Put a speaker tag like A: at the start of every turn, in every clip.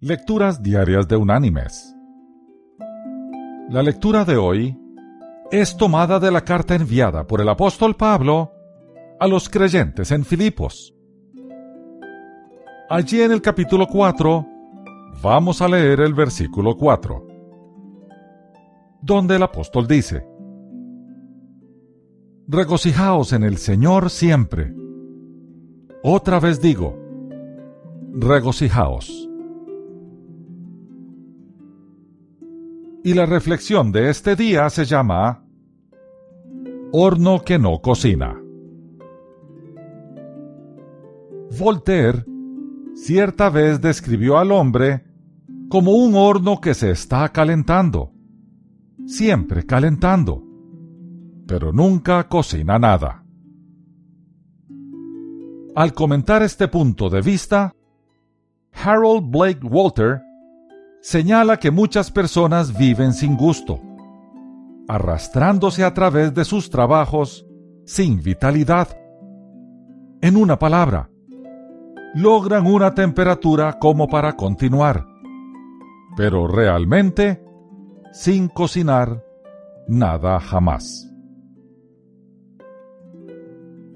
A: Lecturas Diarias de Unánimes. La lectura de hoy es tomada de la carta enviada por el apóstol Pablo a los creyentes en Filipos. Allí en el capítulo 4 vamos a leer el versículo 4, donde el apóstol dice, Regocijaos en el Señor siempre. Otra vez digo, regocijaos. Y la reflexión de este día se llama Horno que no cocina. Voltaire cierta vez describió al hombre como un horno que se está calentando, siempre calentando, pero nunca cocina nada. Al comentar este punto de vista, Harold Blake Walter señala que muchas personas viven sin gusto, arrastrándose a través de sus trabajos sin vitalidad. En una palabra, logran una temperatura como para continuar, pero realmente, sin cocinar, nada jamás.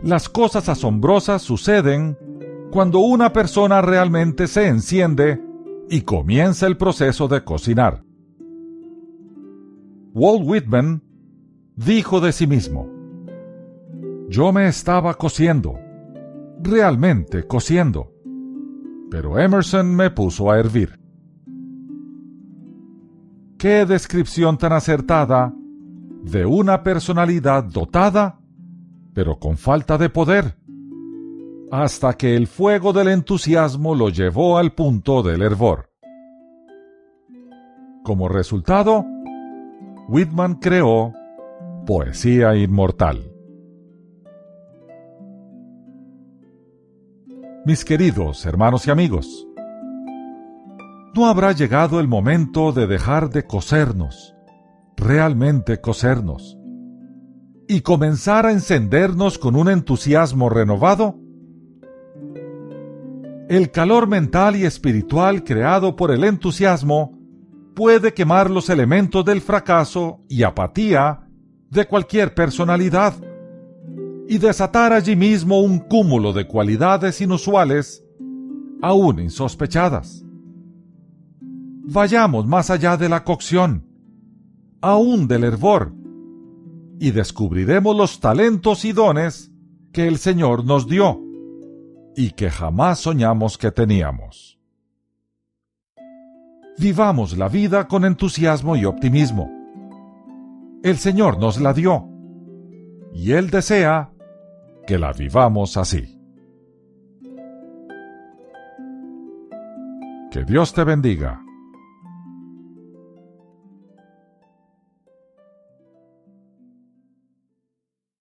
A: Las cosas asombrosas suceden cuando una persona realmente se enciende y comienza el proceso de cocinar. Walt Whitman dijo de sí mismo, Yo me estaba cociendo, realmente cociendo, pero Emerson me puso a hervir. Qué descripción tan acertada de una personalidad dotada, pero con falta de poder, hasta que el fuego del entusiasmo lo llevó al punto del hervor. Como resultado, Whitman creó Poesía Inmortal. Mis queridos hermanos y amigos, ¿no habrá llegado el momento de dejar de cosernos, realmente cosernos, y comenzar a encendernos con un entusiasmo renovado? El calor mental y espiritual creado por el entusiasmo puede quemar los elementos del fracaso y apatía de cualquier personalidad y desatar allí mismo un cúmulo de cualidades inusuales, aún insospechadas. Vayamos más allá de la cocción, aún del hervor, y descubriremos los talentos y dones que el Señor nos dio y que jamás soñamos que teníamos. Vivamos la vida con entusiasmo y optimismo. El Señor nos la dio y Él desea que la vivamos así. Que Dios te bendiga.